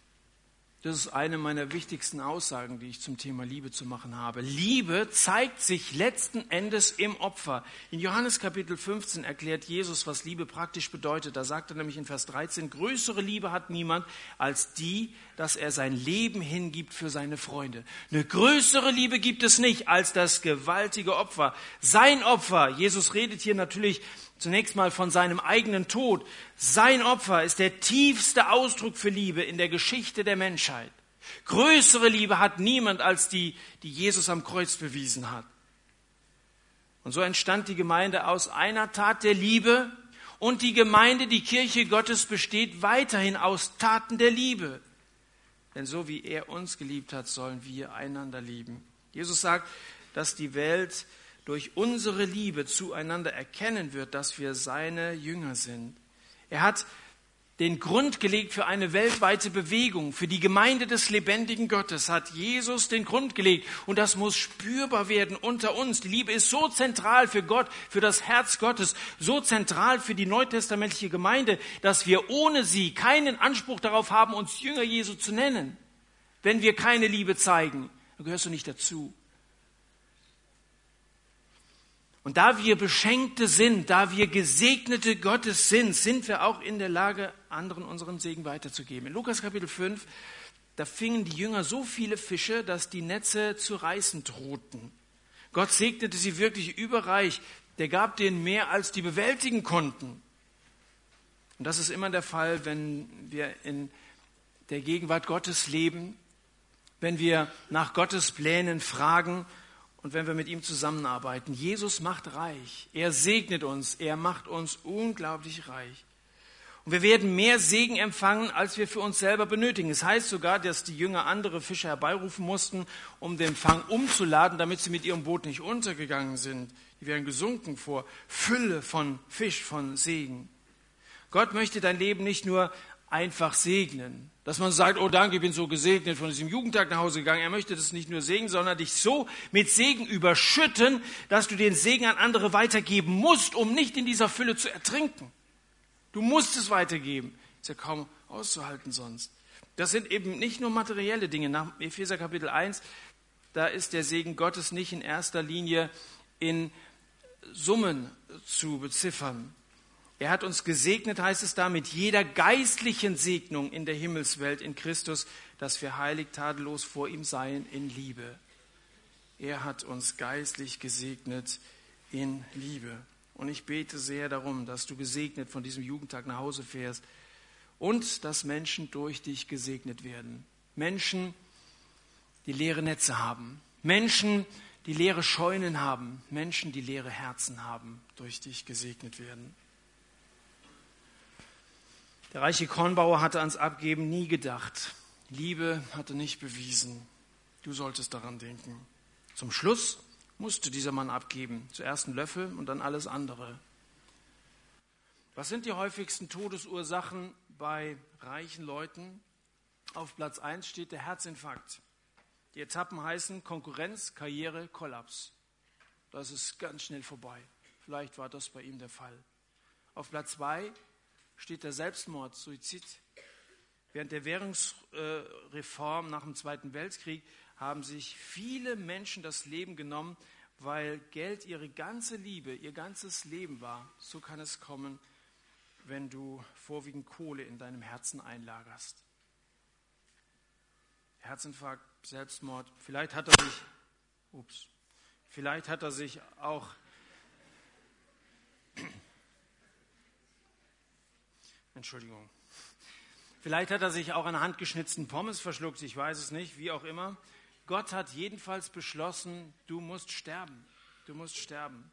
Das ist eine meiner wichtigsten Aussagen, die ich zum Thema Liebe zu machen habe. Liebe zeigt sich letzten Endes im Opfer. In Johannes Kapitel 15 erklärt Jesus, was Liebe praktisch bedeutet. Da sagt er nämlich in Vers 13, größere Liebe hat niemand als die, dass er sein Leben hingibt für seine Freunde. Eine größere Liebe gibt es nicht als das gewaltige Opfer. Sein Opfer. Jesus redet hier natürlich Zunächst mal von seinem eigenen Tod. Sein Opfer ist der tiefste Ausdruck für Liebe in der Geschichte der Menschheit. Größere Liebe hat niemand als die, die Jesus am Kreuz bewiesen hat. Und so entstand die Gemeinde aus einer Tat der Liebe und die Gemeinde, die Kirche Gottes besteht weiterhin aus Taten der Liebe. Denn so wie er uns geliebt hat, sollen wir einander lieben. Jesus sagt, dass die Welt durch unsere Liebe zueinander erkennen wird, dass wir seine Jünger sind. Er hat den Grund gelegt für eine weltweite Bewegung, für die Gemeinde des lebendigen Gottes hat Jesus den Grund gelegt und das muss spürbar werden unter uns. Die Liebe ist so zentral für Gott, für das Herz Gottes, so zentral für die neutestamentliche Gemeinde, dass wir ohne sie keinen Anspruch darauf haben, uns Jünger Jesu zu nennen. Wenn wir keine Liebe zeigen, dann gehörst du nicht dazu. Und da wir Beschenkte sind, da wir Gesegnete Gottes sind, sind wir auch in der Lage, anderen unseren Segen weiterzugeben. In Lukas Kapitel 5, da fingen die Jünger so viele Fische, dass die Netze zu reißen drohten. Gott segnete sie wirklich überreich. Der gab denen mehr, als die bewältigen konnten. Und das ist immer der Fall, wenn wir in der Gegenwart Gottes leben, wenn wir nach Gottes Plänen fragen und wenn wir mit ihm zusammenarbeiten. Jesus macht reich. Er segnet uns. Er macht uns unglaublich reich. Und wir werden mehr Segen empfangen, als wir für uns selber benötigen. Es heißt sogar, dass die Jünger andere Fische herbeirufen mussten, um den Fang umzuladen, damit sie mit ihrem Boot nicht untergegangen sind. Die wären gesunken vor Fülle von Fisch, von Segen. Gott möchte dein Leben nicht nur einfach segnen. Dass man sagt, oh danke, ich bin so gesegnet, von diesem Jugendtag nach Hause gegangen. Er möchte das nicht nur segnen, sondern dich so mit Segen überschütten, dass du den Segen an andere weitergeben musst, um nicht in dieser Fülle zu ertrinken. Du musst es weitergeben. Ist ja kaum auszuhalten sonst. Das sind eben nicht nur materielle Dinge. Nach Epheser Kapitel 1, da ist der Segen Gottes nicht in erster Linie in Summen zu beziffern. Er hat uns gesegnet, heißt es da, mit jeder geistlichen Segnung in der Himmelswelt in Christus, dass wir heilig tadellos vor ihm seien in Liebe. Er hat uns geistlich gesegnet in Liebe. Und ich bete sehr darum, dass du gesegnet von diesem Jugendtag nach Hause fährst und dass Menschen durch dich gesegnet werden. Menschen, die leere Netze haben. Menschen, die leere Scheunen haben. Menschen, die leere Herzen haben, durch dich gesegnet werden. Der reiche Kornbauer hatte ans Abgeben nie gedacht. Liebe hatte nicht bewiesen. Du solltest daran denken. Zum Schluss musste dieser Mann abgeben. Zuerst einen Löffel und dann alles andere. Was sind die häufigsten Todesursachen bei reichen Leuten? Auf Platz 1 steht der Herzinfarkt. Die Etappen heißen Konkurrenz, Karriere, Kollaps. Das ist ganz schnell vorbei. Vielleicht war das bei ihm der Fall. Auf Platz 2 steht der Selbstmord, Suizid. Während der Währungsreform nach dem Zweiten Weltkrieg haben sich viele Menschen das Leben genommen, weil Geld ihre ganze Liebe, ihr ganzes Leben war. So kann es kommen, wenn du vorwiegend Kohle in deinem Herzen einlagerst. Herzinfarkt, Selbstmord, vielleicht hat er sich, ups, vielleicht hat er sich auch Entschuldigung. Vielleicht hat er sich auch an handgeschnitzten Pommes verschluckt, ich weiß es nicht, wie auch immer. Gott hat jedenfalls beschlossen, du musst sterben. Du musst sterben.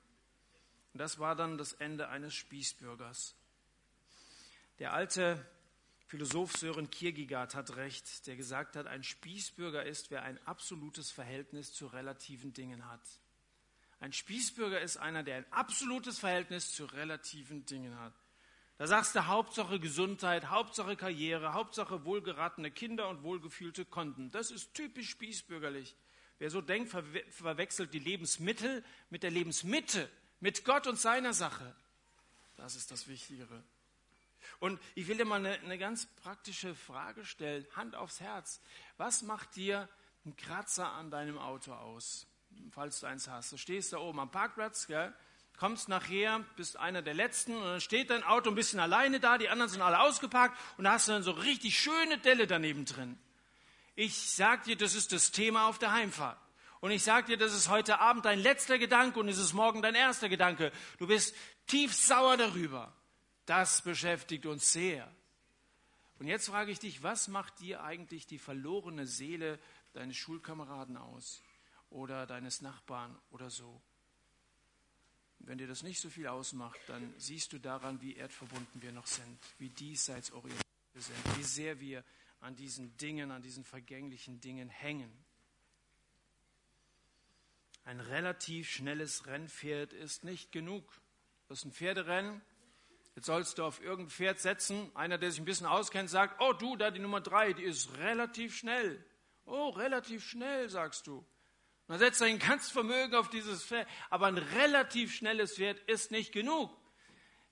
Und das war dann das Ende eines Spießbürgers. Der alte Philosoph Sören Kierkegaard hat recht, der gesagt hat, ein Spießbürger ist, wer ein absolutes Verhältnis zu relativen Dingen hat. Ein Spießbürger ist einer, der ein absolutes Verhältnis zu relativen Dingen hat. Da sagst du Hauptsache Gesundheit, Hauptsache Karriere, Hauptsache wohlgeratene Kinder und wohlgefühlte Konten. Das ist typisch spießbürgerlich. Wer so denkt, verwe verwechselt die Lebensmittel mit der Lebensmitte, mit Gott und seiner Sache. Das ist das Wichtigere. Und ich will dir mal eine, eine ganz praktische Frage stellen, Hand aufs Herz. Was macht dir ein Kratzer an deinem Auto aus, falls du eins hast? Du stehst da oben am Parkplatz, gell? Kommst nachher, bist einer der Letzten und dann steht dein Auto ein bisschen alleine da, die anderen sind alle ausgeparkt und da hast du dann so richtig schöne Delle daneben drin. Ich sag dir, das ist das Thema auf der Heimfahrt. Und ich sag dir, das ist heute Abend dein letzter Gedanke und es ist morgen dein erster Gedanke. Du bist tief sauer darüber. Das beschäftigt uns sehr. Und jetzt frage ich dich, was macht dir eigentlich die verlorene Seele deines Schulkameraden aus oder deines Nachbarn oder so? Wenn dir das nicht so viel ausmacht, dann siehst du daran, wie erdverbunden wir noch sind, wie diesseits orientiert wir sind, wie sehr wir an diesen Dingen, an diesen vergänglichen Dingen hängen. Ein relativ schnelles Rennpferd ist nicht genug. Das ist ein Pferderennen. Jetzt sollst du auf irgendein Pferd setzen. Einer, der sich ein bisschen auskennt, sagt, oh du, da die Nummer drei, die ist relativ schnell. Oh, relativ schnell, sagst du. Man setzt sein ganzes Vermögen auf dieses Pferd, aber ein relativ schnelles Pferd ist nicht genug.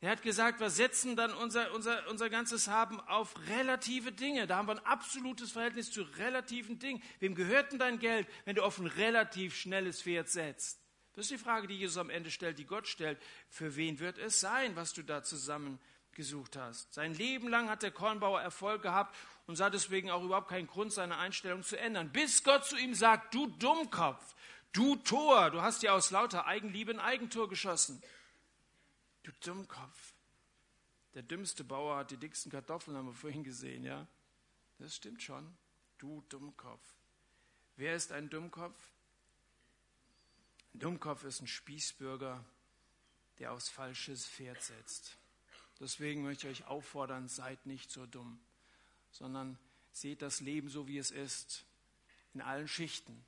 Er hat gesagt, wir setzen dann unser, unser, unser ganzes Haben auf relative Dinge. Da haben wir ein absolutes Verhältnis zu relativen Dingen. Wem gehört denn dein Geld, wenn du auf ein relativ schnelles Pferd setzt? Das ist die Frage, die Jesus am Ende stellt, die Gott stellt. Für wen wird es sein, was du da zusammengesucht hast? Sein Leben lang hat der Kornbauer Erfolg gehabt und sah deswegen auch überhaupt keinen Grund, seine Einstellung zu ändern. Bis Gott zu ihm sagt, du Dummkopf, du Tor, du hast ja aus lauter Eigenliebe ein Eigentor geschossen. Du Dummkopf. Der dümmste Bauer hat die dicksten Kartoffeln, haben wir vorhin gesehen, ja? Das stimmt schon. Du Dummkopf. Wer ist ein Dummkopf? Ein Dummkopf ist ein Spießbürger, der aufs falsche Pferd setzt. Deswegen möchte ich euch auffordern, seid nicht so dumm sondern seht das Leben so, wie es ist, in allen Schichten,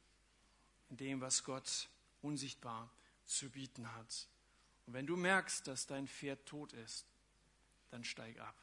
in dem, was Gott unsichtbar zu bieten hat. Und wenn du merkst, dass dein Pferd tot ist, dann steig ab.